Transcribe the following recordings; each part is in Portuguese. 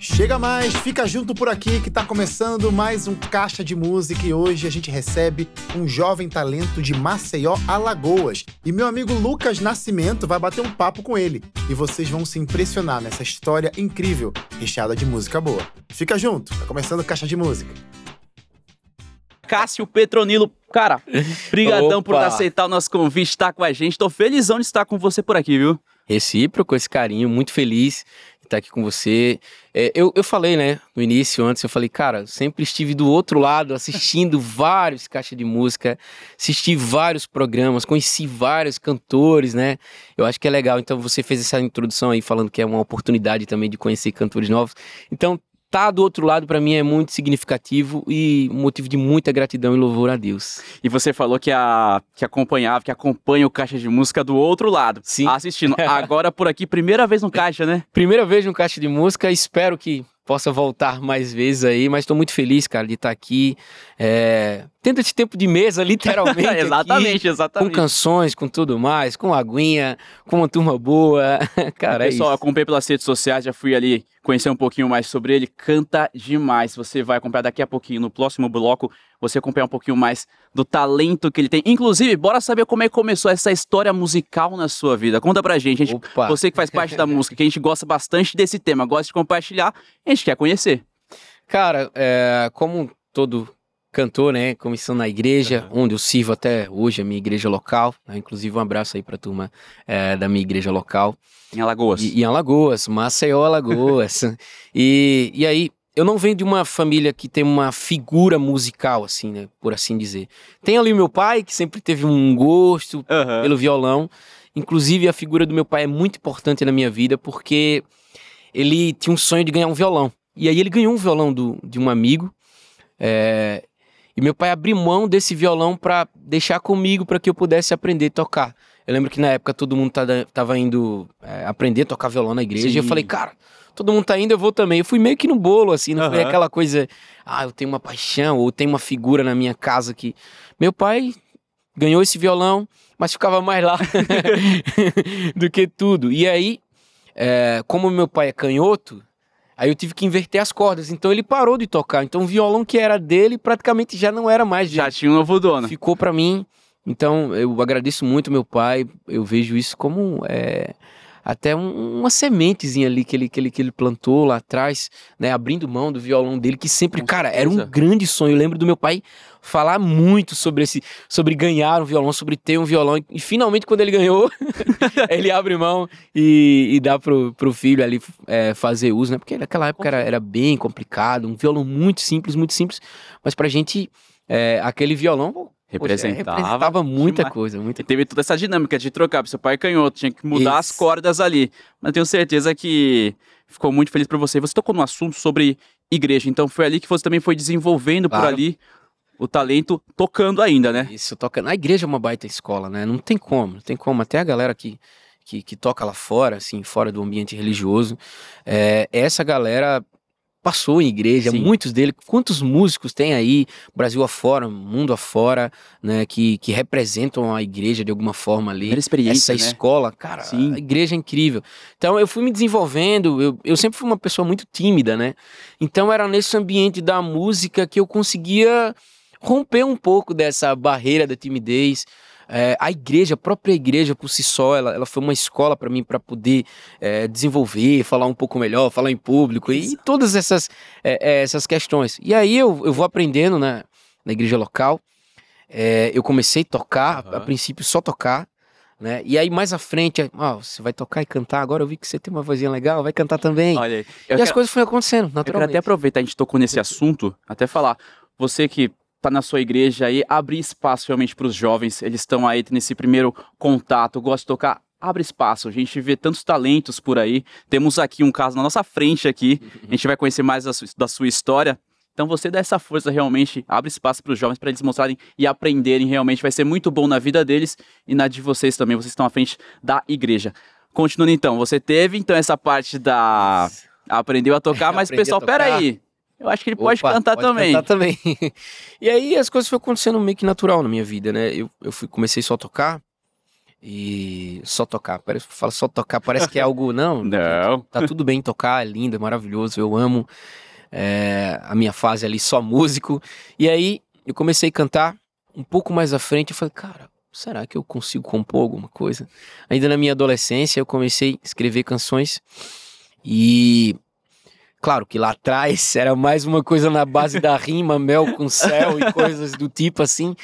Chega mais, fica junto por aqui que tá começando mais um Caixa de Música e hoje a gente recebe um jovem talento de Maceió, Alagoas. E meu amigo Lucas Nascimento vai bater um papo com ele e vocês vão se impressionar nessa história incrível, recheada de música boa. Fica junto, tá começando Caixa de Música. Cássio Petronilo, cara, brigadão por aceitar o nosso convite, estar com a gente. Tô felizão de estar com você por aqui, viu? Recíproco, esse carinho, muito feliz estar aqui com você. É, eu, eu falei, né, no início, antes, eu falei, cara, sempre estive do outro lado, assistindo vários caixas de música, assisti vários programas, conheci vários cantores, né? Eu acho que é legal. Então, você fez essa introdução aí, falando que é uma oportunidade também de conhecer cantores novos. Então, tá do outro lado para mim é muito significativo e motivo de muita gratidão e louvor a Deus. E você falou que a que acompanhava, que acompanha o Caixa de Música do outro lado, Sim. assistindo. Agora por aqui, primeira vez no Caixa, né? Primeira vez no Caixa de Música, espero que possa voltar mais vezes aí, mas estou muito feliz, cara, de estar aqui. É... Tendo esse tempo de mesa, literalmente. exatamente, aqui, exatamente. Com canções, com tudo mais, com aguinha, com uma turma boa. cara, é Pessoal, isso. acompanhei pelas redes sociais, já fui ali conhecer um pouquinho mais sobre ele. Canta demais. Você vai acompanhar daqui a pouquinho, no próximo bloco, você acompanhar um pouquinho mais do talento que ele tem. Inclusive, bora saber como é que começou essa história musical na sua vida. Conta pra gente. Gente você que faz parte da música, que a gente gosta bastante desse tema, gosta de compartilhar, a gente quer conhecer. Cara, é, como todo cantor, né, começando na igreja, onde eu sirvo até hoje, a minha igreja local, né, inclusive um abraço aí pra turma é, da minha igreja local, Em Alagoas. e, em Alagoas, Maceió, Alagoas, e, e aí, eu não venho de uma família que tem uma figura musical, assim, né, por assim dizer. Tem ali o meu pai, que sempre teve um gosto Aham. pelo violão. Inclusive, a figura do meu pai é muito importante na minha vida porque ele tinha um sonho de ganhar um violão. E aí ele ganhou um violão do, de um amigo. é, e meu pai abriu mão desse violão para deixar comigo para que eu pudesse aprender a tocar. Eu lembro que na época todo mundo tada- tava indo é, aprender a tocar violão na igreja. E eu Sim. falei, cara, todo mundo tá indo, eu vou também. Eu fui meio que no bolo, assim, não foi Aham. aquela coisa, ah, eu tenho uma paixão, ou tenho uma figura na minha casa que. Meu pai ganhou esse violão, mas ficava mais lá do que tudo. E aí, é, como meu pai é canhoto, aí eu tive que inverter as cordas. Então ele parou de tocar. Então o violão que era dele praticamente já não era mais Já dele. tinha um novo dono. Ficou pra mim. Então eu agradeço muito meu pai. Eu vejo isso como é, até um- uma sementezinha ali que ele, que, ele, que ele plantou lá atrás, né? Abrindo mão do violão dele, que sempre, cara, era um grande sonho. Eu lembro do meu pai falar muito sobre esse, sobre ganhar um violão, sobre ter um violão. E, e finalmente, quando ele ganhou, ele abre mão e, e dá pro, pro filho ali é, fazer uso, né? Porque naquela época era, era bem complicado, um violão muito simples, muito simples. Mas pra gente, é, aquele violão pô, Representava. representava muita demais. coisa, muita E teve toda essa dinâmica de trocar, porque seu pai é canhoto, tinha que mudar as Isso. cordas ali. Mas tenho certeza que ficou muito feliz pra você. Você tocou no assunto sobre igreja, então foi ali que você também foi desenvolvendo por Claro. ali o talento tocando ainda, né? Isso, toca. Na igreja é uma baita escola, né? Não tem como, não tem como. Até a galera que, que, que toca lá fora, assim, fora do ambiente religioso, é, essa galera passou em igreja, Sim. muitos deles. Quantos músicos tem aí, Brasil afora, mundo afora, né? Que, que representam a igreja de alguma forma ali. Essa né? escola, cara, Sim. a igreja é incrível. Então eu fui me desenvolvendo, eu, eu sempre fui uma pessoa muito tímida, né? Então era nesse ambiente da música que eu conseguia romper um pouco dessa barreira da timidez. É, a igreja, a própria igreja por si só, ela, ela foi uma escola para mim para poder é, desenvolver, falar um pouco melhor, falar em público e, Isso. todas essas, é, é, essas questões. E aí eu, eu vou aprendendo na, na igreja local. É, eu comecei a tocar, a, a princípio só tocar, né? E aí mais à frente, ó, você vai tocar e cantar. Agora eu vi que você tem uma vozinha legal, vai cantar também. Olha aí. e Eu as quero, coisas foram acontecendo, eu quero naturalmente. até aproveitar, a gente tocou nesse assunto, até falar. Você que tá na sua igreja aí, abrir espaço realmente para os jovens, eles estão aí nesse primeiro contato, gostam de tocar. Abre espaço, a gente vê tantos talentos por aí. Temos aqui um caso na nossa frente aqui. A gente vai conhecer mais da sua, da sua história. Então você dá essa força realmente, abre espaço para os jovens para eles mostrarem e aprenderem realmente. Vai ser muito bom na vida deles e na de vocês também. Vocês estão à frente da igreja. Continuando então, você teve então essa parte da aprendeu a tocar, mas pessoal, peraí. Eu acho que ele pode Opa, cantar também. cantar também. e aí as coisas foram acontecendo meio que natural na minha vida, né? Eu, eu fui, comecei só a tocar. E só tocar, parece, fala só tocar, parece que é algo, não, Não. tá tudo bem tocar, é lindo, é maravilhoso, eu amo é, a minha fase ali só músico. E aí eu comecei a cantar um pouco mais à frente, eu falei, cara, será que eu consigo compor alguma coisa? Ainda na minha adolescência eu comecei a escrever canções e Claro que lá atrás era mais uma coisa na base da rima, mel com céu e coisas do tipo assim,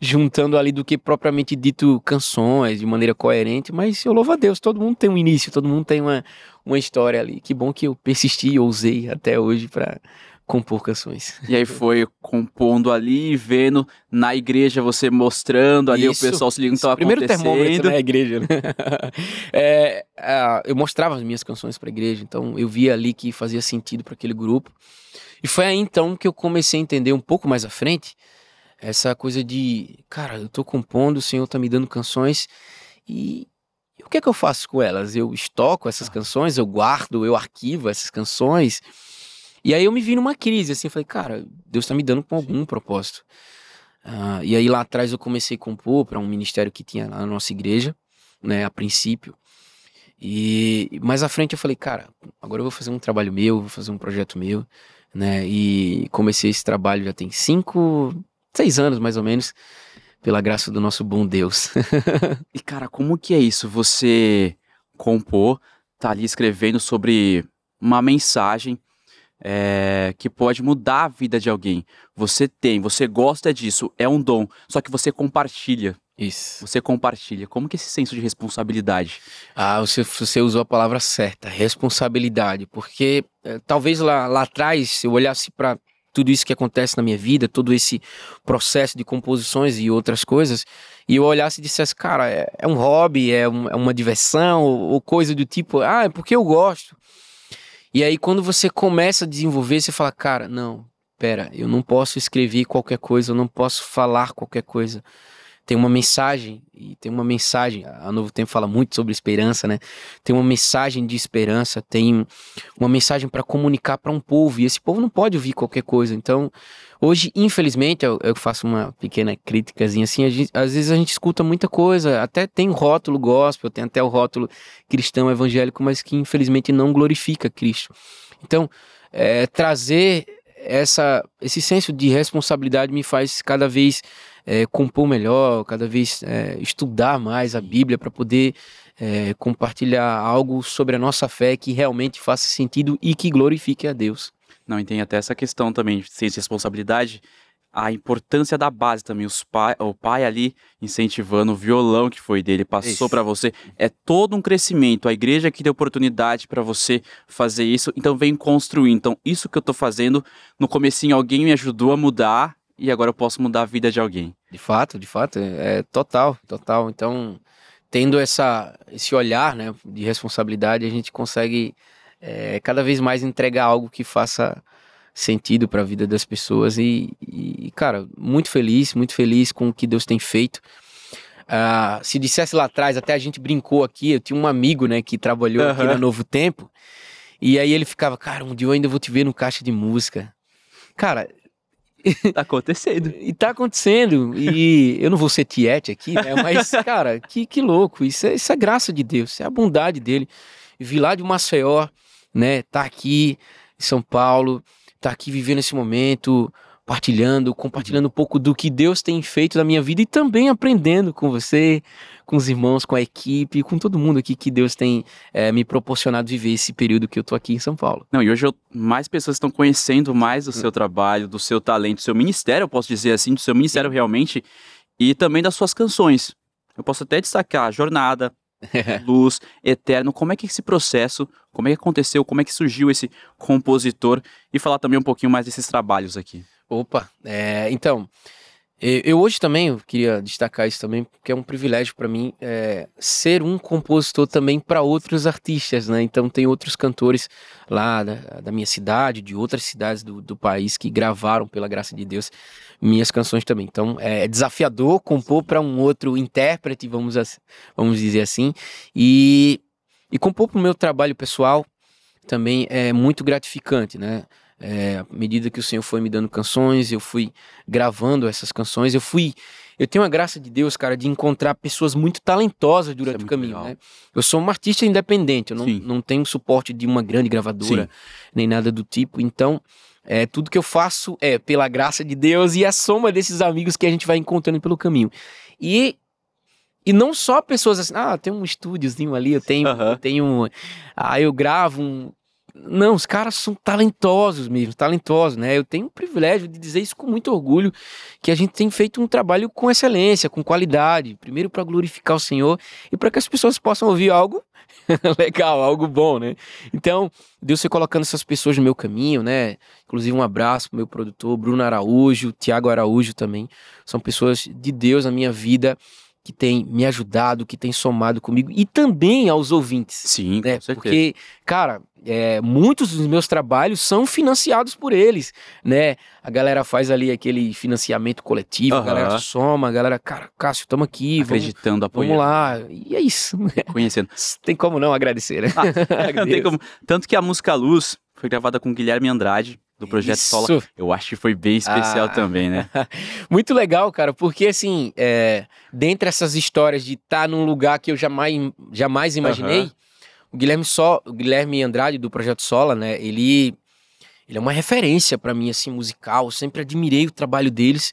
juntando ali do que propriamente dito canções de maneira coerente, mas eu louvo a Deus, todo mundo tem um início, todo mundo tem uma, uma história ali. Que bom que eu persisti e ousei até hoje para compor canções. E aí foi compondo ali, vendo na igreja você mostrando ali Isso. o pessoal se ligando que tava Primeiro termômetro na igreja, né? É, ah, eu mostrava as minhas canções para a igreja, então eu via ali que fazia sentido para aquele grupo. E foi aí então que eu comecei a entender um pouco mais à frente essa coisa de, cara, eu tô compondo, o Senhor tá me dando canções e o que é que eu faço com elas? Eu estoco essas canções, eu guardo, eu arquivo essas canções. E aí eu me vi numa crise, assim, falei, cara, Deus tá me dando com algum propósito. Ah, e aí lá atrás eu comecei a compor para um ministério que tinha lá na nossa igreja, né, a princípio. E mais à frente eu falei, cara, agora eu vou fazer um trabalho meu, vou fazer um projeto meu, né? E comecei esse trabalho já tem cinco, seis anos mais ou menos, pela graça do nosso bom Deus. E cara, como que é isso? Você compor, tá ali escrevendo sobre uma mensagem é, que pode mudar a vida de alguém. Você tem, você gosta disso, é um dom, só que você compartilha. Isso. Você compartilha. Como que é esse senso de responsabilidade? Ah, você, você usou a palavra certa, responsabilidade, porque eh, talvez lá, lá atrás, eu olhasse para tudo isso que acontece na minha vida, todo esse processo de composições e outras coisas, e eu olhasse e dissesse, cara, é, é um hobby, é, um- é uma diversão, ou, ou coisa do tipo, ah, é porque eu gosto. E aí quando você começa a desenvolver, você fala, cara, não, pera, eu não posso escrever qualquer coisa, eu não posso falar qualquer coisa. Tem uma mensagem, e tem uma mensagem, a Novo Tempo fala muito sobre esperança, né? Tem uma mensagem de esperança, tem uma mensagem para comunicar para um povo, e esse povo não pode ouvir qualquer coisa. Então, hoje, infelizmente, eu, eu faço uma pequena críticazinha assim, gente- às vezes a gente escuta muita coisa, até tem o rótulo gospel, tem até o rótulo cristão evangélico, mas que infelizmente não glorifica Cristo. Então, é, trazer essa, esse senso de responsabilidade me faz cada vez é, compor melhor, cada vez é, estudar mais a Bíblia para poder é, compartilhar algo sobre a nossa fé que realmente faça sentido e que glorifique a Deus. Não, e tem até essa questão também de de responsabilidade, a importância da base também. Os pai, o pai ali incentivando o violão que foi dele, passou para você. É todo um crescimento. A igreja que deu oportunidade para você fazer isso, então vem construir. Então, isso que eu tô fazendo, no comecinho alguém me ajudou a mudar e agora eu posso mudar a vida de alguém. De fato, de fato, é, é total, total. Então, tendo essa, esse olhar né, de responsabilidade, a gente consegue é, cada vez mais entregar algo que faça sentido para a vida das pessoas. E, e, cara, muito feliz, muito feliz com o que Deus tem feito. Ah, se dissesse lá atrás, até a gente brincou aqui, eu tinha um amigo né, que trabalhou aqui Aham. no Novo Tempo, e aí ele ficava, cara, um dia eu ainda vou te ver no caixa de música. Cara, Tá acontecendo. e tá acontecendo. E eu não vou ser tiete aqui, né? Mas, cara, que, que louco. Isso é, isso é graça de Deus, isso é a bondade dele. Vir lá de Maceió, né? Tá aqui em São Paulo, tá aqui vivendo esse momento, partilhando, compartilhando um pouco do que Deus tem feito na minha vida e também aprendendo com você, com os irmãos, com a equipe, com todo mundo aqui que Deus tem eh, me proporcionado viver esse período que eu tô aqui em São Paulo. Não, e hoje eu- mais pessoas estão conhecendo mais do seu trabalho, do seu talento, do seu ministério, eu posso dizer assim, do seu ministério realmente, e também das suas canções. Eu posso até destacar Jornada, Luz, Eterno, como é que esse processo, como é que aconteceu, como é que surgiu esse compositor, e falar também um pouquinho mais desses trabalhos aqui. Opa, é, então, eu hoje também eu queria destacar isso também, porque é um privilégio para mim é, ser um compositor também para outros artistas, né? Então tem outros cantores lá da, da minha cidade, de outras cidades do, do país que gravaram, pela graça de Deus, minhas canções também. Então é desafiador compor para um outro intérprete, vamos, vamos dizer assim, e, e compor para o meu trabalho pessoal também é muito gratificante, né? É, à medida que o Senhor foi me dando canções, eu fui gravando essas canções, eu fui eu tenho a graça de Deus, cara, de encontrar pessoas muito talentosas durante é o caminho, né? Eu sou um artista independente, eu não, Sim. não tenho suporte de uma grande gravadora, Sim. nem nada do tipo. Então, é, tudo que eu faço é pela graça de Deus e a soma desses amigos que a gente vai encontrando pelo caminho. E, e não só pessoas assim, ah, tem um estúdiozinho ali, eu tenho, Aham. eu tenho, ah, eu gravo um. Não, os caras são talentosos mesmo, talentosos, né? Eu tenho o privilégio de dizer isso com muito orgulho, que a gente tem feito um trabalho com excelência, com qualidade, primeiro para glorificar o Senhor e para que as pessoas possam ouvir algo legal, algo bom, né? Então, Deus foi colocando essas pessoas no meu caminho, né? Inclusive, um abraço pro meu produtor, Bruno Araújo, Tiago Araújo também. São pessoas de Deus na minha vida que têm me ajudado, que têm somado comigo e também aos ouvintes. Sim, Né? com certeza. Porque, cara, é, muitos dos meus trabalhos são financiados por eles, né? A galera faz ali aquele financiamento coletivo, a Aham. galera soma, a galera, cara, Cássio, tamo aqui, vamos, Acreditando, vamos apoiando, lá. E é isso. conhecendo. Tem como não agradecer, né? Ah, não tem como. Tanto que a música Luz foi gravada com Guilherme Andrade, do Projeto Sola. Isso. Eu acho que foi bem especial Ah. também, né? Muito legal, cara, porque assim, é, dentre essas histórias de estar num lugar que eu jamais, jamais imaginei. O Guilherme só, o Guilherme Andrade do Projeto Sola, né? Ele, ele é uma referência pra mim assim musical. Eu sempre admirei o trabalho deles.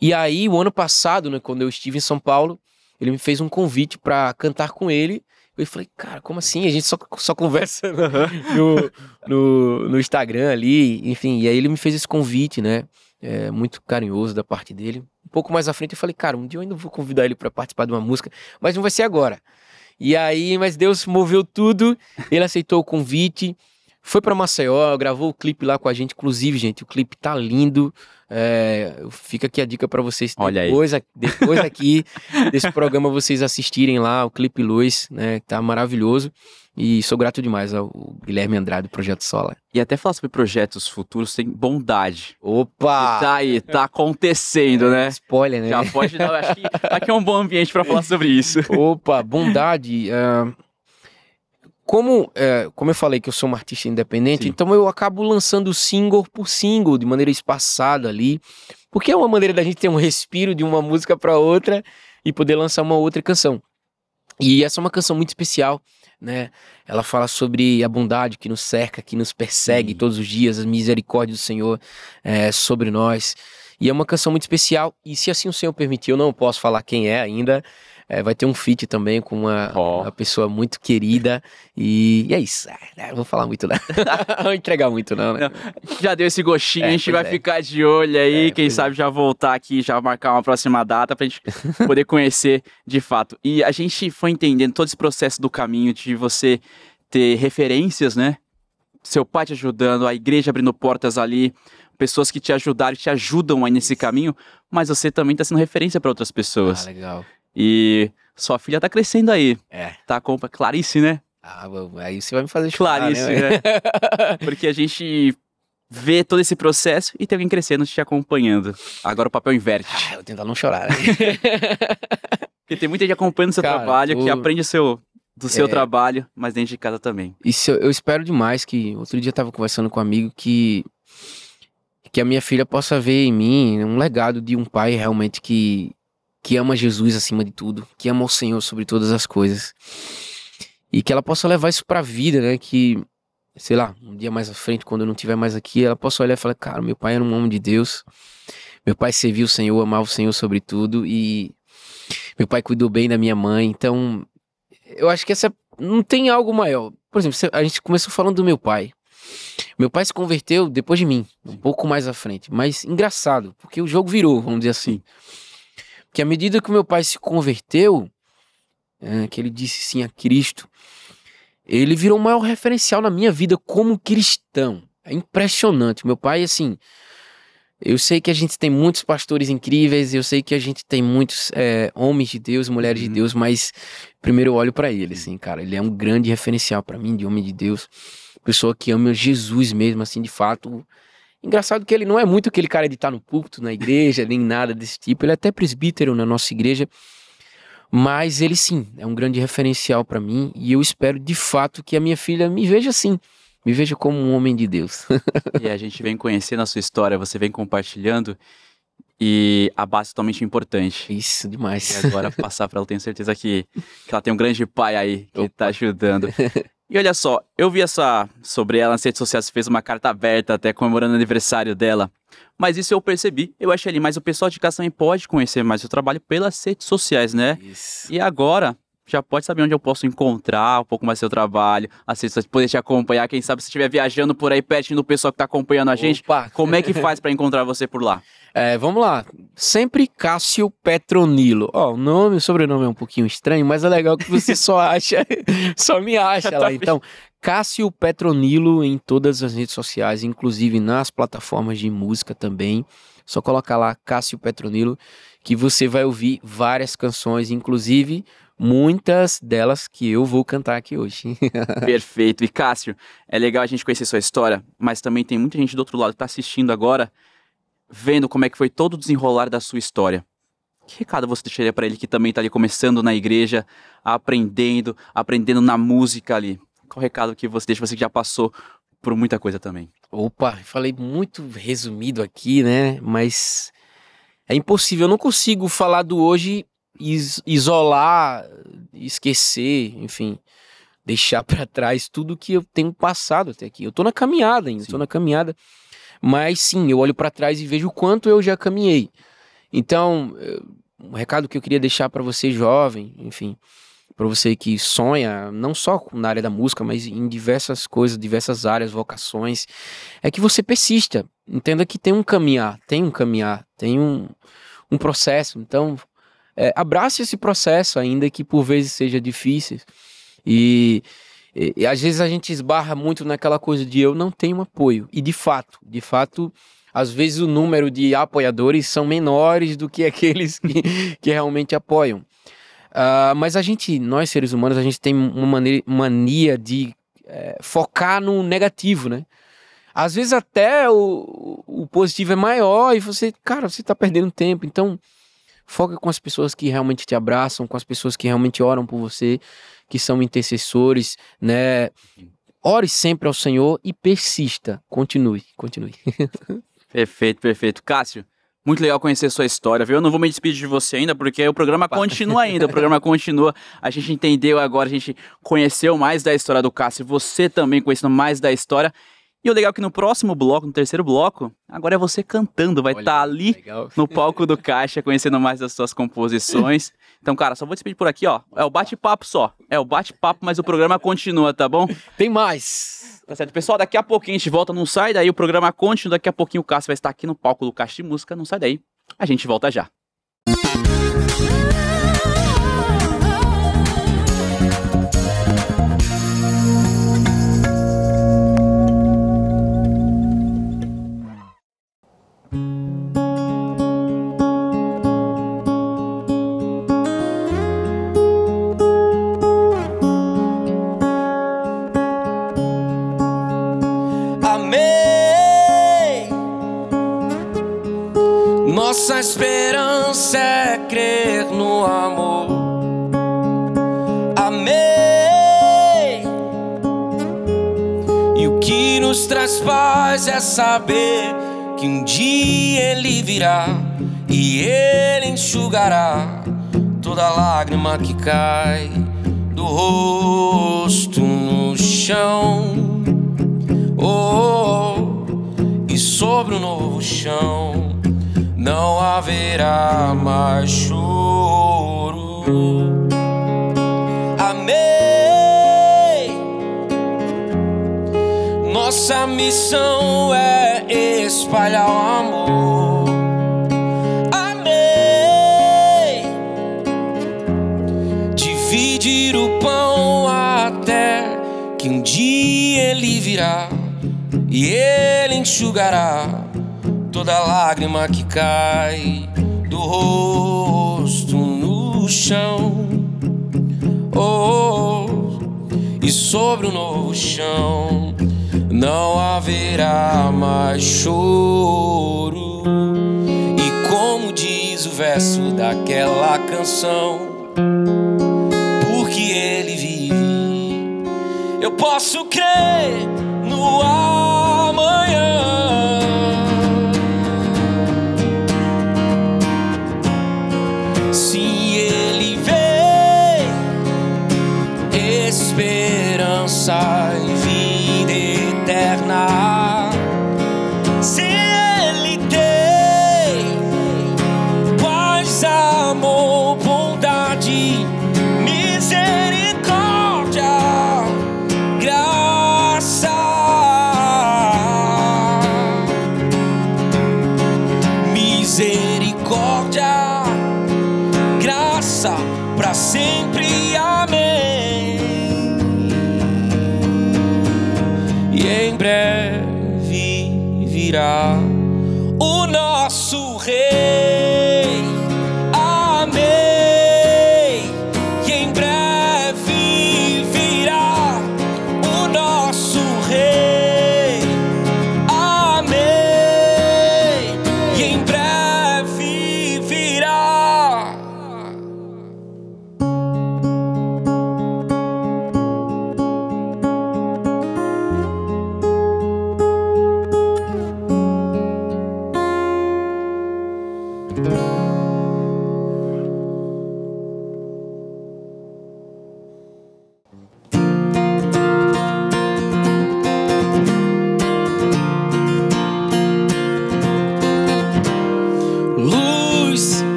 E aí, o ano passado, né, quando eu estive em São Paulo, ele me fez um convite pra cantar com ele. Eu falei, cara, como assim? A gente só, só conversa no, no, no Instagram ali, enfim. E aí ele me fez esse convite, né? É, muito carinhoso da parte dele. Um pouco mais à frente eu falei, cara, um dia eu ainda vou convidar ele pra participar de uma música, mas não vai ser agora. E aí, mas Deus moveu tudo, ele aceitou o convite, foi pra Maceió, gravou o clipe lá com a gente. Inclusive, gente, o clipe tá lindo. É, fica aqui a dica pra vocês Olha aí. depois, a- depois aqui desse programa vocês assistirem lá o clipe Luz, né? que Tá maravilhoso. E sou grato demais ao Guilherme Andrade do Projeto Sola. E até falar sobre projetos futuros tem bondade. Opa! E tá aí, tá acontecendo, né? Spoiler, né? Já pode dar. Acho que aqui é um bom ambiente pra falar sobre isso. Opa, bondade. ah, como, eh, como eu falei que eu sou um artista independente, Sim. então eu acabo lançando single por single, de maneira espaçada ali, porque é uma maneira da gente ter um respiro de uma música para outra e poder lançar uma outra canção. E essa é uma canção muito especial, né? Ela fala sobre a bondade que nos cerca, que nos persegue Sim. todos os dias, as misericórdias do Senhor eh, sobre nós. E é uma canção muito especial. E se assim o Senhor permitir, eu não posso falar quem é ainda. Eh, vai ter um feat também com uma, Ó. uma pessoa muito querida. E, e é isso. Ah, Não vou falar muito, não. não vou entregar muito, não, né? Já deu esse gostinho, É, a gente vai é. ficar de olho aí. É, quem pois sabe já voltar aqui, já marcar uma próxima data pra gente poder conhecer de fato. E a gente foi entendendo todo esse processo do caminho de você ter referências, né? Seu pai te ajudando, a igreja abrindo portas ali, pessoas que te ajudaram, te ajudam aí nesse caminho, mas você também tá sendo referência para outras Ah, pessoas. legal. E sua filha tá crescendo aí. É. Tá com Clarice, né? Ah, aí você vai me fazer chorar, Clarice, né? né? Porque a gente vê todo esse processo e tem alguém crescendo te acompanhando. Agora o papel inverte. Ah, eu vou tentar não chorar. Né? Porque tem muita gente acompanhando o seu Cara, trabalho, que aprende seu, do seu É. trabalho, mas dentro de casa também. Isso eu, eu espero demais que. Outro dia eu tava conversando com um amigo que. Que a minha filha possa ver em mim um legado de um pai realmente que. Que ama Jesus acima de tudo. Que ama o Senhor sobre todas as coisas. E que ela possa levar isso pra vida, né? Que. Sei lá, um dia mais à frente, quando eu não estiver mais aqui, ela possa olhar e falar: Cara, meu pai era um homem de Deus. Meu pai serviu o Senhor, amava o Senhor sobre tudo. E. Meu pai cuidou bem da minha mãe. Então. Eu acho que essa. Não tem algo maior. Por exemplo, a gente começou falando do meu pai. Meu pai se converteu depois de mim, um pouco mais à frente. Mas engraçado, porque o jogo virou, vamos dizer assim. Porque à medida que o meu pai se converteu, é, que ele disse sim a Cristo, ele virou o maior referencial na minha vida como cristão. É impressionante. Meu pai, assim. Eu sei que a gente tem muitos pastores incríveis, eu sei que a gente tem muitos é, homens de Deus, mulheres de Uhum. Deus, mas primeiro eu olho pra ele, assim, cara. Ele é um grande referencial pra mim de homem de Deus, pessoa que ama Jesus mesmo, assim, de fato. Engraçado que ele não é muito aquele cara de estar no púlpito, na igreja, nem nada desse tipo. Ele é até presbítero na nossa igreja, mas ele sim é um grande referencial pra mim e eu espero de fato que a minha filha me veja assim, me veja como um homem de Deus. e a gente vem conhecendo a sua história, você vem compartilhando. E a base é totalmente importante. Isso, demais. E agora passar para ela, tenho certeza que, que ela tem um grande pai aí que Opa. tá ajudando. E olha só, eu vi essa sobre ela nas redes sociais, fez uma carta aberta até comemorando o aniversário dela. Mas isso eu percebi, eu achei ali, mas o pessoal de casa também pode conhecer mais o trabalho pelas redes sociais, né? Isso. E agora, já pode saber onde eu posso encontrar um pouco mais seu trabalho, assistir, poder te acompanhar. Quem sabe se estiver viajando por aí pertinho do pessoal que está acompanhando a gente, Opa. como é que faz para encontrar você por lá? É, vamos lá. Sempre Cássio Petronilo. Ó, oh, o nome, o sobrenome é um pouquinho estranho, mas é legal que você só acha, só me acha lá. Então, Cássio Petronilo em todas as redes sociais, inclusive nas plataformas de música também. Só colocar lá Cássio Petronilo que você vai ouvir várias canções, inclusive muitas delas que eu vou cantar aqui hoje. Perfeito. E Cássio, é legal a gente conhecer sua história, mas também tem muita gente do outro lado que está assistindo agora, vendo como é que foi todo o desenrolar da sua história. Que recado você deixaria para ele que também está ali começando na igreja, aprendendo, aprendendo na música ali? Qual recado que você deixa, você que já passou por muita coisa também? Opa, falei muito resumido aqui, né? Mas é impossível, eu não consigo falar do hoje is isolar, esquecer, enfim, deixar para trás tudo que eu tenho passado até aqui. Eu tô na caminhada ainda, sim. tô na caminhada, mas sim, eu olho para trás e vejo o quanto eu já caminhei. Então, um recado que eu queria deixar para você jovem, enfim, para você que sonha, não só na área da música, mas em diversas coisas, diversas áreas, vocações, é que você persista. Entenda que tem um caminhar, tem um caminhar, tem um, um processo. Então, é, abrace esse processo, ainda que por vezes seja difícil. E, e, e, às vezes a gente esbarra muito naquela coisa de eu não tenho apoio. E de fato, de fato, às vezes o número de apoiadores são menores do que aqueles que, que realmente apoiam. Uh, mas a gente, nós seres humanos, a gente tem uma maneira, mania de é, focar no negativo, né? Às vezes até o, o positivo é maior e você, cara, você tá perdendo tempo. Então, Foca com as pessoas que realmente te abraçam, com as pessoas que realmente oram por você, que são intercessores, né? Ore sempre ao Senhor e persista. Continue, continue. perfeito, perfeito. Cássio, muito legal conhecer sua história, viu? Eu não vou me despedir de você ainda, porque o programa continua ainda, o programa continua. A gente entendeu agora, a gente conheceu mais da história do Cássio, você também conhecendo mais da história. E o legal é que no próximo bloco, no terceiro bloco, agora é você cantando, vai estar tá ali legal. no palco do Caixa, conhecendo mais das suas composições. Então, cara, só vou despedir por aqui, ó. É o bate-papo só. É o bate-papo, mas o programa continua, tá bom? Tem mais. Tá certo, pessoal? Daqui a pouquinho a gente volta, não sai daí, o programa continua. Daqui a pouquinho o Cássio vai estar aqui no palco do Caixa de Música, não sai daí. A gente volta já. Esperança é crer no amor. Amei. E o que nos traz paz é saber que um dia ele virá e ele enxugará toda lágrima que cai do rosto no chão. Oh, oh, oh e sobre o novo chão não haverá mais choro. Amei. Nossa missão é espalhar o amor. Amei. Dividir o pão até que um dia ele virá e ele enxugará toda lágrima que cai do rosto no chão. Oh, e sobre o novo chão não haverá mais choro. E como diz o verso daquela canção, porque ele vive, eu posso crer no amanhã. side.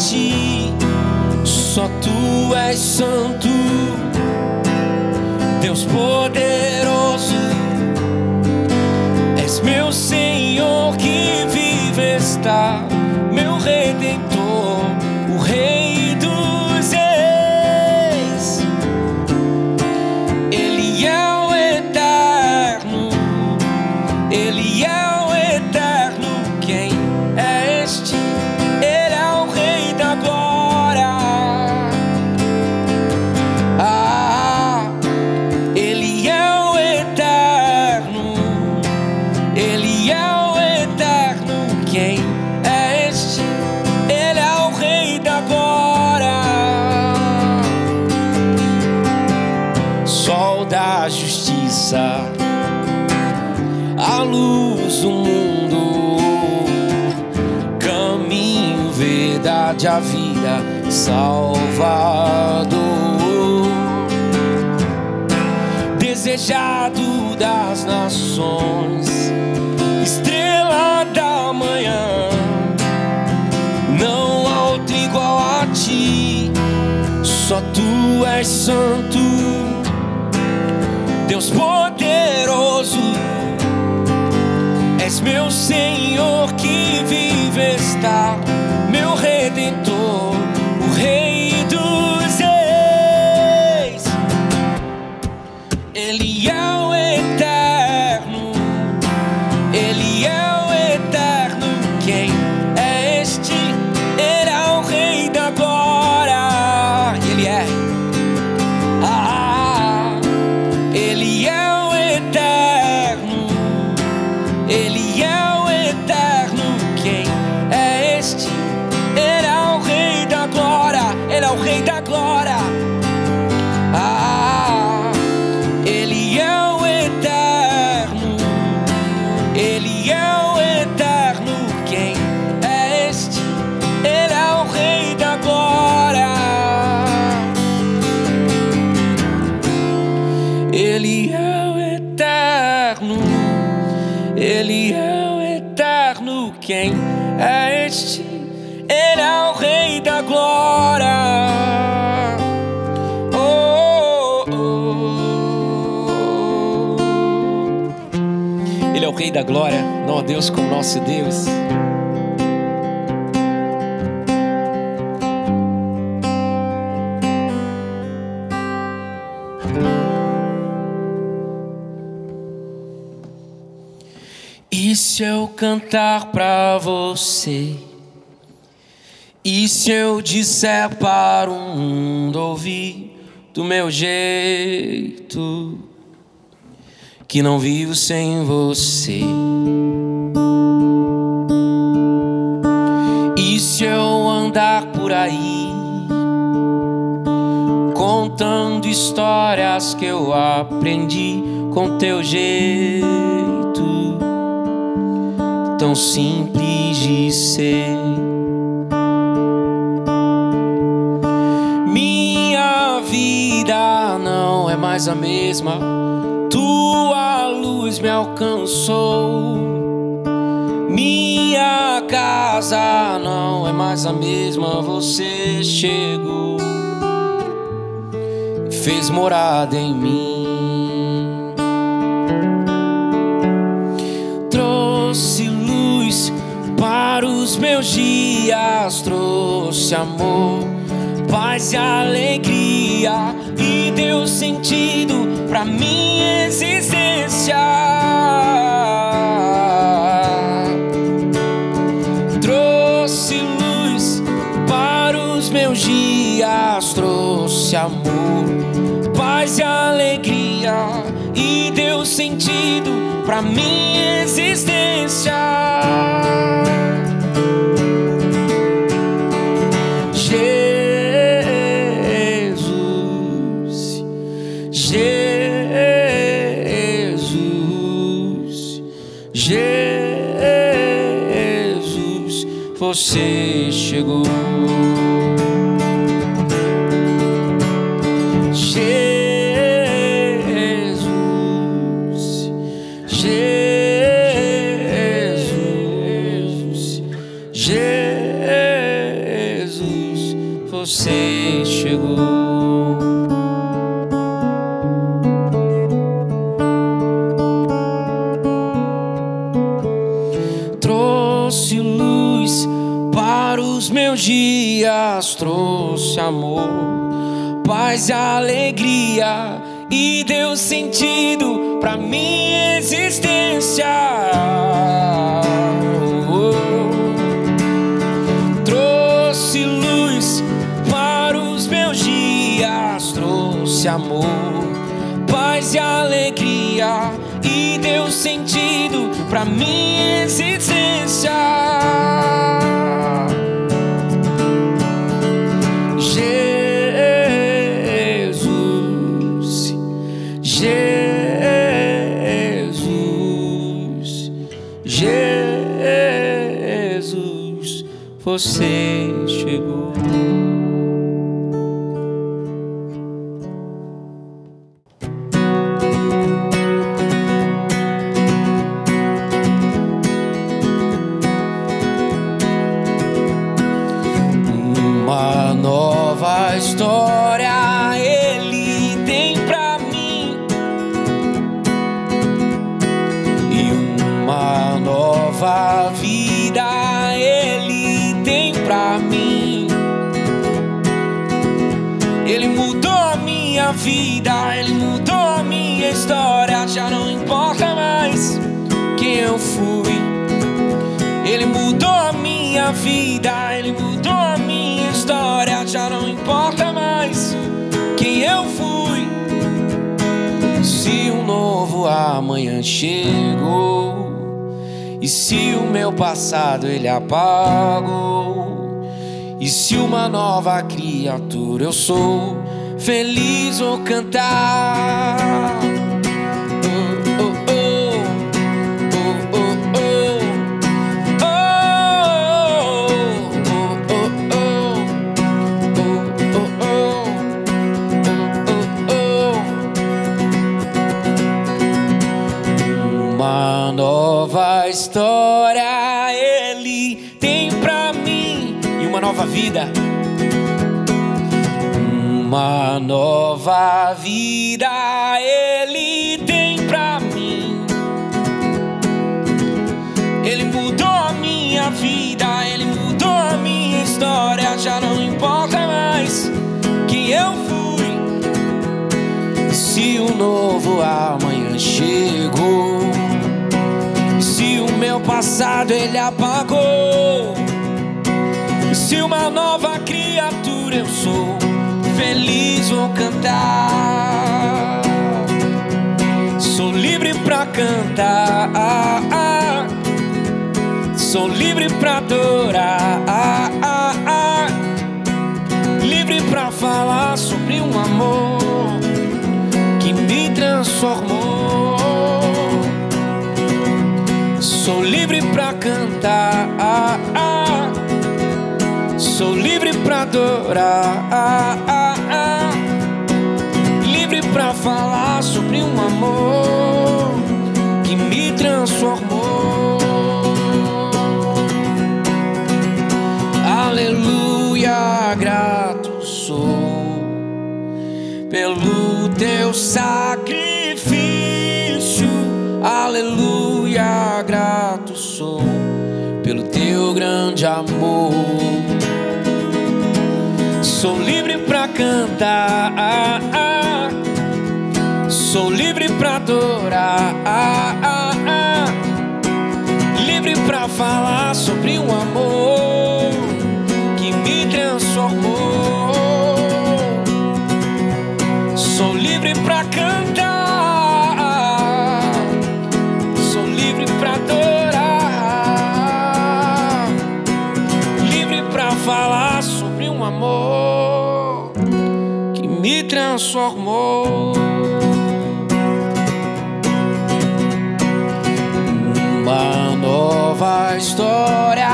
Ti, só tu és santo. Deus poderoso, és meu Senhor que vive está, meu redentor, verdade, a vida, Salvador desejado das nações, estrela da manhã. Não há outro igual a ti, só tu és santo, Deus poderoso. És meu Senhor que vive está, Ele é o eterno. Quem é este? Ele é o Rei da glória. Ele é o eterno, Ele é o eterno. Quem é este? Ele é o Rei da glória, não há Deus como nosso Deus. E se eu cantar pra você? E se eu disser para o mundo ouvir do meu jeito que não vivo sem você? E se eu andar por aí contando histórias que eu aprendi com teu jeito tão simples de ser? Minha vida não é mais a mesma. Alcançou. Minha casa não é mais a mesma. Você chegou, fez morada em mim. Trouxe luz para os meus dias, trouxe amor paz e alegria e deu sentido pra minha existência. Trouxe luz para os meus dias, trouxe amor, paz e alegria e deu sentido pra minha existência. Você chegou. Amor, paz e alegria e deu sentido pra minha existência. Trouxe luz para os meus dias, trouxe amor, paz e alegria e deu sentido pra minha existência. Você história. Já não importa mais quem eu fui. Ele mudou a minha vida, ele mudou a minha história. Já não importa mais quem eu fui. Se um novo amanhã chegou, e se o meu passado ele apagou, e se uma nova criatura eu sou, feliz vou cantar. História ele tem pra mim e uma nova vida. Uma nova vida ele tem pra mim. Ele mudou a minha vida, ele mudou a minha história. Já não importa mais quem eu fui. Se o novo amanhã chegou, passado ele apagou, se uma nova criatura eu sou, feliz vou cantar. Sou livre pra cantar. Sou livre pra adorar, livre pra falar sobre um amor que me transformou. Cantar, ah, ah. sou livre pra adorar, ah, livre pra falar sobre um amor que me transformou. Aleluia, grato sou pelo teu sacrifício. Aleluia, grato sou grande amor. Sou livre pra cantar, sou livre pra adorar, livre pra falar sobre um amor transformou. Uma nova história